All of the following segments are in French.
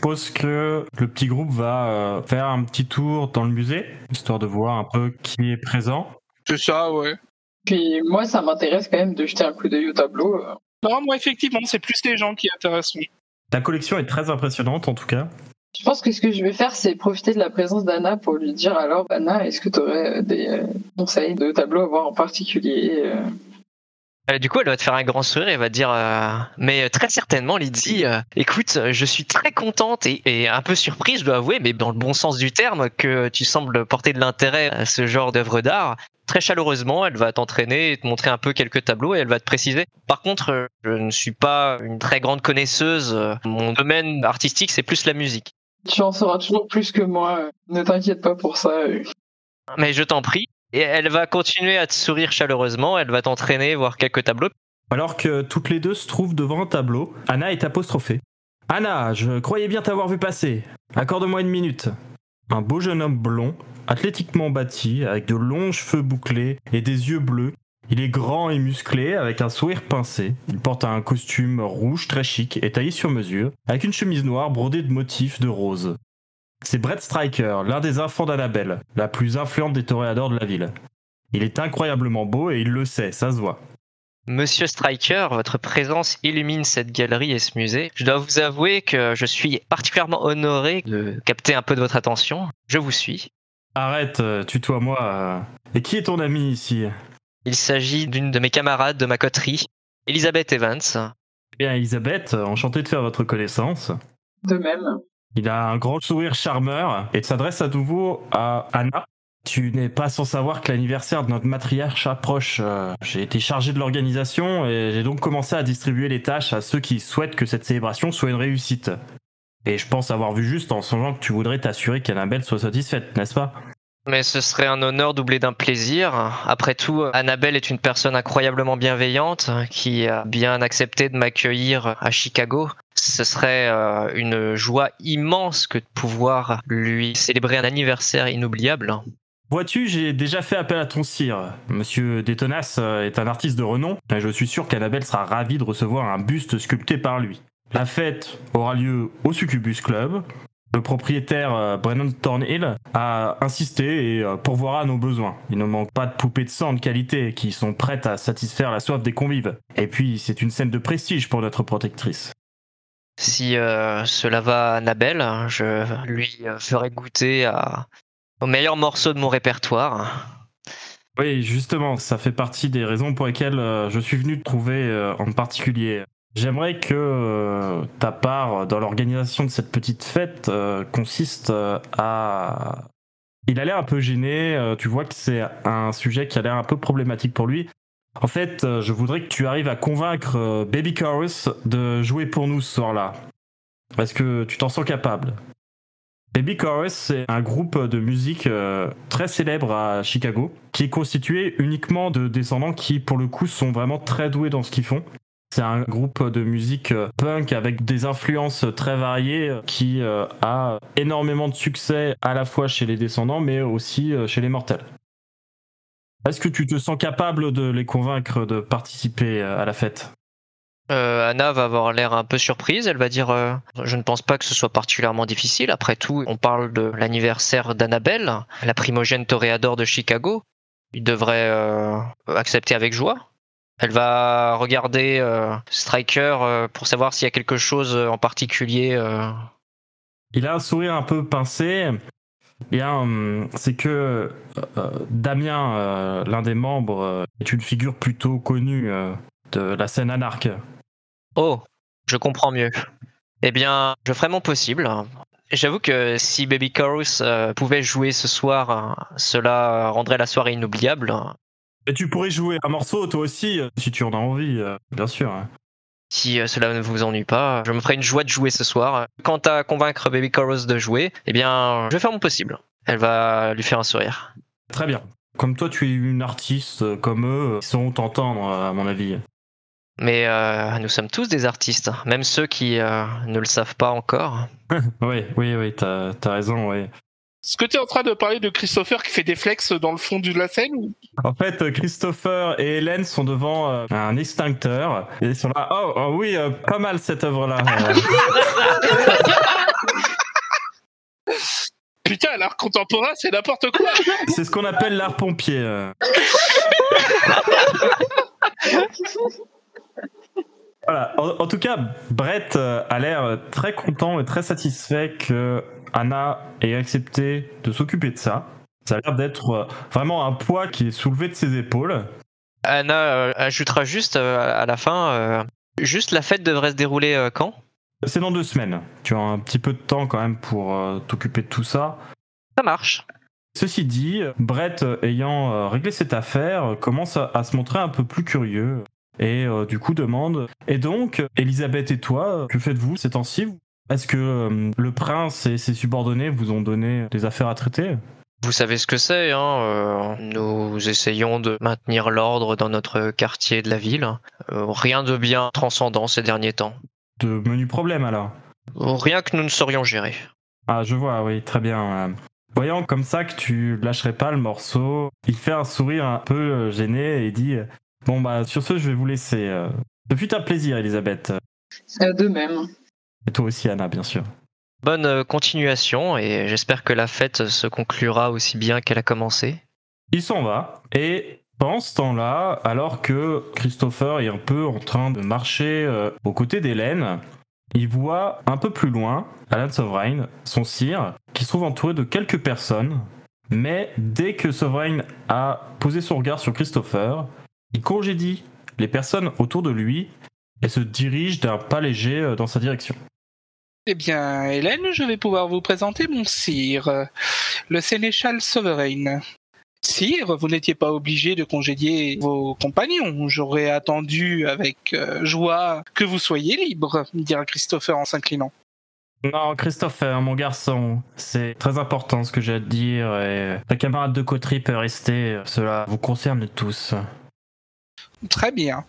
Je suppose que le petit groupe va euh, faire un petit tour dans le musée, histoire de voir un peu qui est présent. C'est ça, ouais. Puis moi, ça m'intéresse quand même de jeter un coup d'œil au tableau. euh. Non, moi, effectivement, c'est plus les gens qui intéressent. Ta collection est très impressionnante en tout cas. Je pense que ce que je vais faire, c'est profiter de la présence d'Anna pour lui dire alors, Anna, est-ce que tu aurais des euh, conseils de tableau à voir en particulier du coup, elle va te faire un grand sourire et va te dire euh, Mais très certainement, Lydie, euh, écoute, euh, je suis très contente et, et un peu surprise, je dois avouer, mais dans le bon sens du terme, que tu sembles porter de l'intérêt à ce genre d'œuvre d'art. Très chaleureusement, elle va t'entraîner et te montrer un peu quelques tableaux et elle va te préciser. Par contre, euh, je ne suis pas une très grande connaisseuse. euh, Mon domaine artistique, c'est plus la musique. Tu en sauras toujours plus que moi. euh. Ne t'inquiète pas pour ça. euh. Mais je t'en prie. Et elle va continuer à te sourire chaleureusement, elle va t'entraîner, voir quelques tableaux. Alors que toutes les deux se trouvent devant un tableau, Anna est apostrophée. Anna, je croyais bien t'avoir vu passer. Accorde-moi une minute. Un beau jeune homme blond, athlétiquement bâti, avec de longs cheveux bouclés et des yeux bleus. Il est grand et musclé, avec un sourire pincé. Il porte un costume rouge très chic et taillé sur mesure, avec une chemise noire brodée de motifs de rose. C'est Brett Striker, l'un des enfants d'Annabelle, la plus influente des toréadors de la ville. Il est incroyablement beau et il le sait, ça se voit. Monsieur Striker, votre présence illumine cette galerie et ce musée. Je dois vous avouer que je suis particulièrement honoré de capter un peu de votre attention. Je vous suis. Arrête, euh, tutoie-moi. euh. Et qui est ton ami ici? Il s'agit d'une de mes camarades de ma coterie, Elizabeth Evans. Bien, Elisabeth, enchanté de faire votre connaissance. De même. Il a un grand sourire charmeur et s'adresse à nouveau à Anna. Tu n'es pas sans savoir que l'anniversaire de notre matriarche approche. Euh, J'ai été chargé de l'organisation et j'ai donc commencé à distribuer les tâches à ceux qui souhaitent que cette célébration soit une réussite. Et je pense avoir vu juste en songeant que tu voudrais t'assurer qu'Annabelle soit satisfaite, n'est-ce pas? Mais ce serait un honneur doublé d'un plaisir. Après tout, Annabelle est une personne incroyablement bienveillante qui a bien accepté de m'accueillir à Chicago. Ce serait euh, une joie immense que de pouvoir lui célébrer un anniversaire inoubliable. Vois-tu, j'ai déjà fait appel à ton sire. Monsieur Détonas euh, est un artiste de renom, et je suis sûr qu'Annabelle sera ravie de recevoir un buste sculpté par lui. La fête aura lieu au Succubus Club. Le propriétaire euh, Brennan Thornhill a insisté et euh, pourvoira à nos besoins. Il ne manque pas de poupées de sang de qualité qui sont prêtes à satisfaire la soif des convives. Et puis, c'est une scène de prestige pour notre protectrice. Si euh, cela va à Annabelle, je lui ferai goûter à, au meilleur morceau de mon répertoire. Oui, justement, ça fait partie des raisons pour lesquelles je suis venu te trouver en particulier. J'aimerais que euh, ta part dans l'organisation de cette petite fête euh, consiste euh, à... Il a l'air un peu gêné, tu vois que c'est un sujet qui a l'air un peu problématique pour lui. En fait, je voudrais que tu arrives à convaincre Baby Chorus de jouer pour nous ce soir-là. Parce que tu t'en sens capable? Baby Chorus, c'est un groupe de musique très célèbre à Chicago, qui est constitué uniquement de descendants qui, pour le coup, sont vraiment très doués dans ce qu'ils font. C'est un groupe de musique euh, punk avec des influences très variées euh, qui euh, a énormément de succès à la fois chez les descendants mais aussi chez les mortels. Est-ce que tu te sens capable de les convaincre de participer à la fête? Anna va avoir l'air un peu surprise. Elle va dire Je ne pense pas que ce soit particulièrement difficile. Après tout, on parle de l'anniversaire d'Annabelle, la primogène toréador de Chicago. Il devrait accepter avec joie. Elle va regarder euh, Striker euh, pour savoir s'il y a quelque chose en particulier. euh. Il a un sourire un peu pincé. Bien, hum, c'est que euh, Damien, euh, l'un des membres, euh, est une figure plutôt connue euh, de la scène anarque. Oh, je comprends mieux. Eh bien, je ferai mon possible. J'avoue que si Baby Chorus euh, pouvait jouer ce soir, euh, cela rendrait la soirée inoubliable. Et tu pourrais jouer un morceau toi aussi, euh, si tu en as envie, euh, bien sûr. hein. Si euh, cela ne vous ennuie pas, je me ferai une joie de jouer ce soir. Quant à convaincre Baby Chorus de jouer, eh bien, je vais faire mon possible. Elle va lui faire un sourire. Très bien. Comme toi, tu es une artiste comme eux, ils sauront t'entendre, à mon avis. Mais euh, nous sommes tous des artistes, même ceux qui euh, ne le savent pas encore. Oui, oui, oui, t'as as raison, oui. Est-ce que tu es en train de parler de Christopher qui fait des flex dans le fond de la scène ou- En fait, euh, Christopher et Hélène sont devant euh, un extincteur et ils sont là. Oh, oh oui, euh, pas mal cette œuvre-là. Putain, l'art contemporain, c'est n'importe quoi c'est ce qu'on appelle l'art pompier. Voilà. En, en tout cas, Brett a l'air très content et très satisfait que Anna ait accepté de s'occuper de ça. Ça a l'air d'être euh, vraiment un poids qui est soulevé de ses épaules. Anna euh, ajoutera juste euh, à la fin, juste la fête devrait se dérouler quand? C'est dans deux semaines. Tu as un petit peu de temps quand même pour t'occuper de tout ça. Ça marche. Ceci dit, Brett, ayant réglé cette affaire, commence à, se montrer un peu plus curieux et euh, du coup demande Et donc, Elisabeth et toi, que faites-vous ces temps-ci? Est-ce que euh, le prince et ses subordonnés vous ont donné des affaires à traiter? Vous savez ce que c'est, hein euh, Nous essayons de maintenir l'ordre dans notre quartier de la ville. Euh, rien de bien transcendant ces derniers temps. De menus problèmes alors? Rien que nous ne saurions gérer. Ah, je vois, oui, très bien. Voyant comme ça que tu lâcherais pas le morceau, il fait un sourire un peu gêné et dit Bon, bah, sur ce, je vais vous laisser. Ce fut un plaisir, Elisabeth. De même. Et toi aussi, Anna, bien sûr. Bonne euh, continuation et j'espère que la fête se conclura aussi bien qu'elle a commencé. Il s'en va et pendant ce temps-là, alors que Christopher est un peu en train de marcher euh, aux côtés d'Hélène, il voit un peu plus loin Alan Sovereign, son sire, qui se trouve entouré de quelques personnes. Mais dès que Sovereign a posé son regard sur Christopher, il congédie les personnes autour de lui et se dirige d'un pas léger euh, dans sa direction. Eh bien, Hélène, je vais pouvoir vous présenter mon sire, le sénéchal Sovereign. Sire, vous n'étiez pas obligé de congédier vos compagnons. J'aurais attendu avec euh, joie que vous soyez libre, dira Christopher en s'inclinant. Non, Christopher, mon garçon, c'est très important ce que j'ai à te dire et ta camarade de coterie peut rester, cela vous concerne tous. Très bien.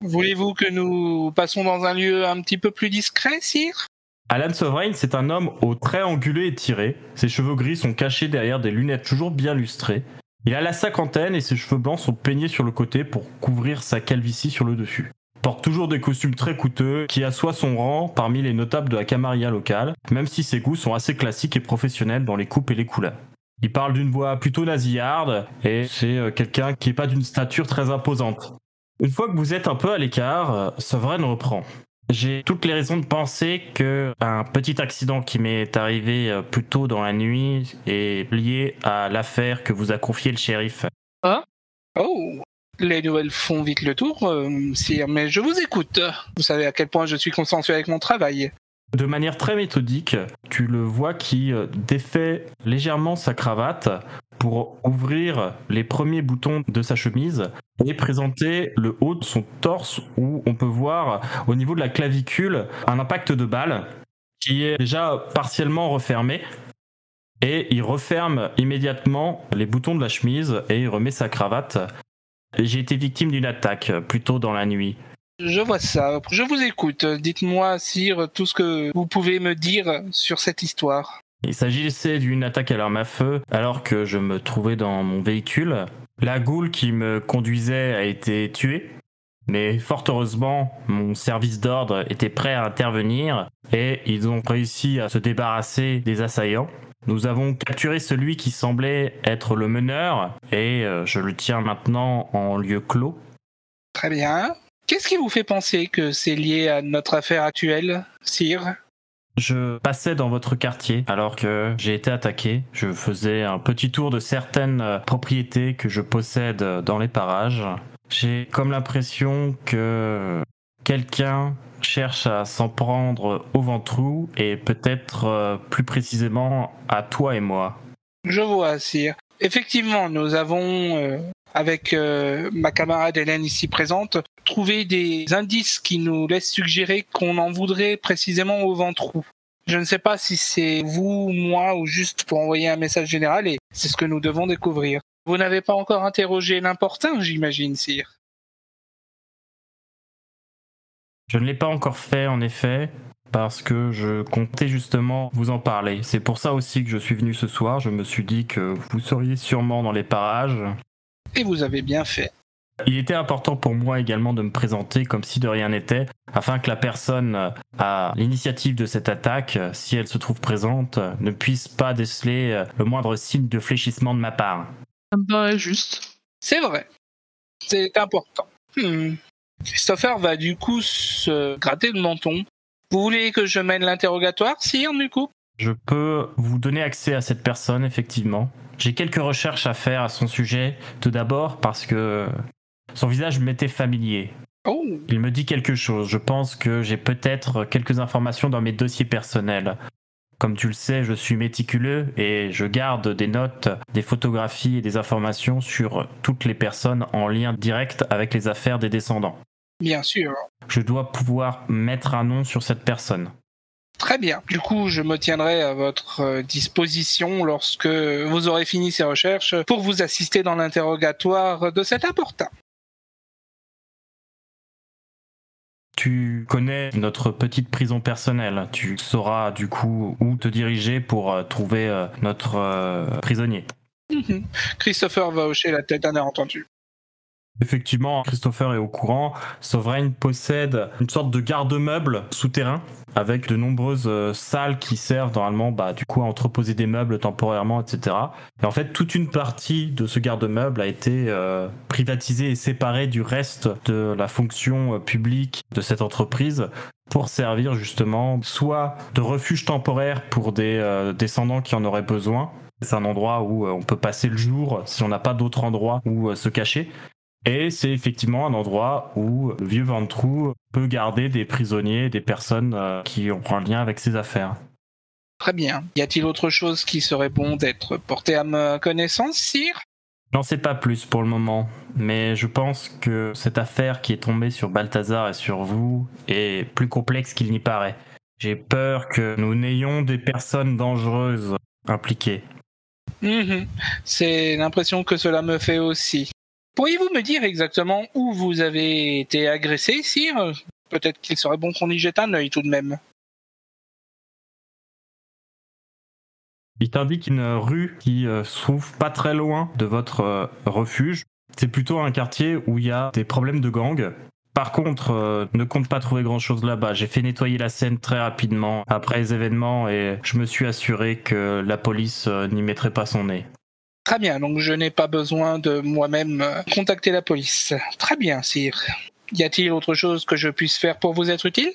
Voulez-vous que nous passons dans un lieu un petit peu plus discret, sire? Alan Sovereign, c'est un homme aux traits anguleux et tirés. Ses cheveux gris sont cachés derrière des lunettes toujours bien lustrées. Il a la cinquantaine et ses cheveux blancs sont peignés sur le côté pour couvrir sa calvitie sur le dessus. Porte toujours des costumes très coûteux qui assoient son rang parmi les notables de la camarilla locale, même si ses goûts sont assez classiques et professionnels dans les coupes et les couleurs. Il parle d'une voix plutôt nasillarde et c'est euh, quelqu'un qui n'est pas d'une stature très imposante. Une fois que vous êtes un peu à l'écart, euh, Sovereign reprend. J'ai toutes les raisons de penser que un petit accident qui m'est arrivé euh, plus tôt dans la nuit est lié à l'affaire que vous a confiée le shérif. Oh les nouvelles font vite le tour, euh, sire, mais je vous écoute. Vous savez à quel point je suis consensuel avec mon travail. De manière très méthodique, tu le vois qui euh, défait légèrement sa cravate pour ouvrir les premiers boutons de sa chemise et présenter le haut de son torse où on peut voir au niveau de la clavicule un impact de balle qui est déjà partiellement refermé. Et il referme immédiatement les boutons de la chemise et il remet sa cravate. J'ai été victime d'une attaque plus tôt dans la nuit. Je vois ça. Je vous écoute. Dites-moi, sire, tout ce que vous pouvez me dire sur cette histoire. Il s'agissait d'une attaque à l'arme à feu alors que je me trouvais dans mon véhicule. La goule qui me conduisait a été tuée, mais fort heureusement, mon service d'ordre était prêt à intervenir et ils ont réussi à se débarrasser des assaillants. Nous avons capturé celui qui semblait être le meneur et euh, je le tiens maintenant en lieu clos. Très bien. Qu'est-ce qui vous fait penser que c'est lié à notre affaire actuelle, sire Je passais dans votre quartier alors que j'ai été attaqué. Je faisais un petit tour de certaines euh, propriétés que je possède euh, dans les parages. J'ai comme l'impression que quelqu'un cherche à s'en prendre au ventrou et peut-être euh, plus précisément à toi et moi. Je vois, sire. Effectivement, nous avons, avec euh, ma camarade Hélène ici présente, trouvé des indices qui nous laissent suggérer qu'on en voudrait précisément au ventrou. Je ne sais pas si c'est vous, moi ou juste pour envoyer un message général et c'est ce que nous devons découvrir. Vous n'avez pas encore interrogé l'important, j'imagine, sire. Je ne l'ai pas encore fait en effet, parce que je comptais justement vous en parler. C'est pour ça aussi que je suis venu ce soir. Je me suis dit que vous seriez sûrement dans les parages. Et vous avez bien fait. Il était important pour moi également de me présenter comme si de rien n'était, afin que la personne à l'initiative de cette attaque, si elle se trouve présente, ne puisse pas déceler le moindre signe de fléchissement de ma part. Ça me paraît juste. C'est vrai. C'est important. Hmm. Christopher va du coup se gratter le menton. Vous voulez que je mène l'interrogatoire, sire, du coup? Je peux vous donner accès à cette personne, effectivement. J'ai quelques recherches à faire à son sujet. Tout d'abord parce que son visage m'était familier. Oh, Il me dit quelque chose. Je pense que j'ai peut-être quelques informations dans mes dossiers personnels. Comme tu le sais, je suis méticuleux et je garde des notes, des photographies et des informations sur toutes les personnes en lien direct avec les affaires des descendants. bien sûr. Je dois pouvoir mettre un nom sur cette personne. Très bien. Du coup, je me tiendrai à votre euh, disposition lorsque vous aurez fini ces recherches pour vous assister dans l'interrogatoire de cet important. Tu connais notre petite prison personnelle. Tu sauras du coup où te diriger pour euh, trouver euh, notre prisonnier. Mhm. Christopher va hocher la tête d'un air entendu. Effectivement, Christopher est au courant. Sovereign possède une sorte de garde-meuble souterrain avec de nombreuses euh, salles qui servent normalement bah, du coup à entreposer des meubles temporairement, etc. Et en fait, toute une partie de ce garde-meuble a été euh, privatisée et séparée du reste de la fonction euh, publique de cette entreprise pour servir justement soit de refuge temporaire pour des descendants qui en auraient besoin. C'est un endroit où on peut passer le jour si on n'a pas d'autre endroit où se cacher. Et c'est effectivement un endroit où le vieux Ventrou peut garder des prisonniers, des personnes euh, qui ont un lien avec ses affaires. Très bien. Y a-t-il autre chose qui serait bon d'être porté à ma connaissance, sire? J'en sais pas plus pour le moment, mais je pense que cette affaire qui est tombée sur Balthazar et sur vous est plus complexe qu'il n'y paraît. J'ai peur que nous n'ayons des personnes dangereuses impliquées. Mhm. C'est l'impression que cela me fait aussi. Pourriez-vous me dire exactement où vous avez été agressé, sire? Peut-être qu'il serait bon qu'on y jette un œil tout de même. Il t'indique une rue qui euh, se trouve pas très loin de votre euh, refuge. C'est plutôt un quartier où il y a des problèmes de gang. Par contre, euh, ne compte pas trouver grand chose là-bas. J'ai fait nettoyer la scène très rapidement après les événements et je me suis assuré que la police euh, n'y mettrait pas son nez. Très bien, donc je n'ai pas besoin de moi-même euh, contacter la police. Très bien, sire. Y a-t-il autre chose que je puisse faire pour vous être utile?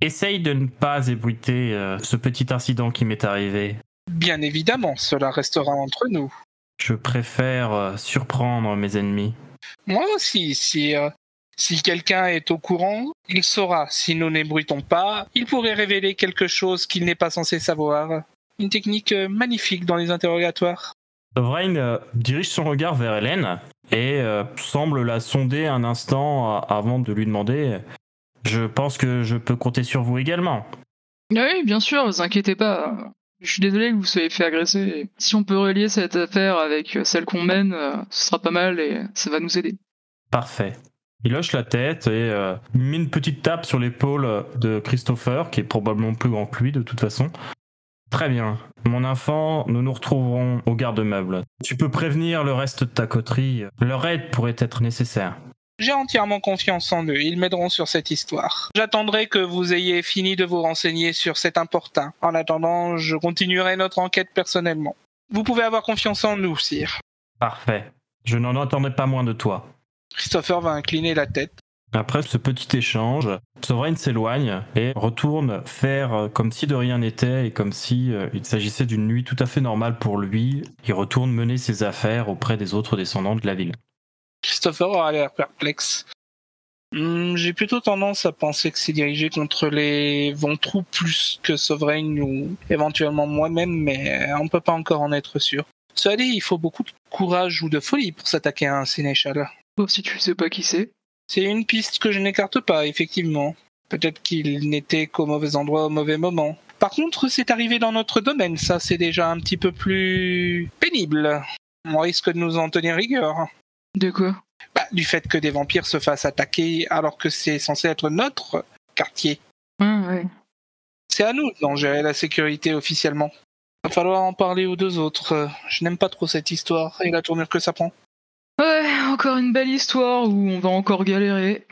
Essaye de ne pas ébruiter euh, ce petit incident qui m'est arrivé. Bien évidemment, cela restera entre nous. Je préfère euh, surprendre mes ennemis. Moi aussi, sire. Si quelqu'un est au courant, il saura. Si nous n'ébruitons pas, il pourrait révéler quelque chose qu'il n'est pas censé savoir. Une technique magnifique dans les interrogatoires. Sovereign euh, dirige son regard vers Hélène et euh, semble la sonder un instant euh, avant de lui demander Je pense que je peux compter sur vous également. Oui, bien sûr, vous inquiétez pas. Je suis désolé que vous soyez fait agresser. Si on peut relier cette affaire avec celle qu'on mène, ce sera pas mal et ça va nous aider. Parfait. Il hoche la tête et euh, met une petite tape sur l'épaule de Christopher, qui est probablement plus grand que lui de toute façon. Très bien. Mon enfant, nous nous retrouverons au garde-meuble. Tu peux prévenir le reste de ta coterie. Leur aide pourrait être nécessaire. J'ai entièrement confiance en eux, ils m'aideront sur cette histoire. J'attendrai que vous ayez fini de vous renseigner sur cet importun. En attendant, je continuerai notre enquête personnellement. Vous pouvez avoir confiance en nous, sire. Parfait. Je n'en attendais pas moins de toi. Christopher va incliner la tête. Après ce petit échange, Sovereign s'éloigne et retourne faire comme si de rien n'était et comme si euh, il s'agissait d'une nuit tout à fait normale pour lui. Il retourne mener ses affaires auprès des autres descendants de la ville. Christopher aura l'air perplexe. Hmm, J'ai plutôt tendance à penser que c'est dirigé contre les Ventrous plus que Sovereign ou éventuellement moi-même, mais on peut pas encore en être sûr. Cela dit, il faut beaucoup de courage ou de folie pour s'attaquer à un sénéchal. Sauf si tu sais pas qui c'est. C'est une piste que je n'écarte pas, effectivement. Peut-être qu'il n'était qu'au mauvais endroit au mauvais moment. Par contre, c'est arrivé dans notre domaine, ça c'est déjà un petit peu plus pénible. On risque de nous en tenir rigueur. De quoi? Bah, du fait que des vampires se fassent attaquer alors que c'est censé être notre quartier. Ah ouais. C'est à nous d'en gérer la sécurité officiellement. Va falloir en parler aux deux autres. Je n'aime pas trop cette histoire et la tournure que ça prend. Encore une belle histoire où on va encore galérer.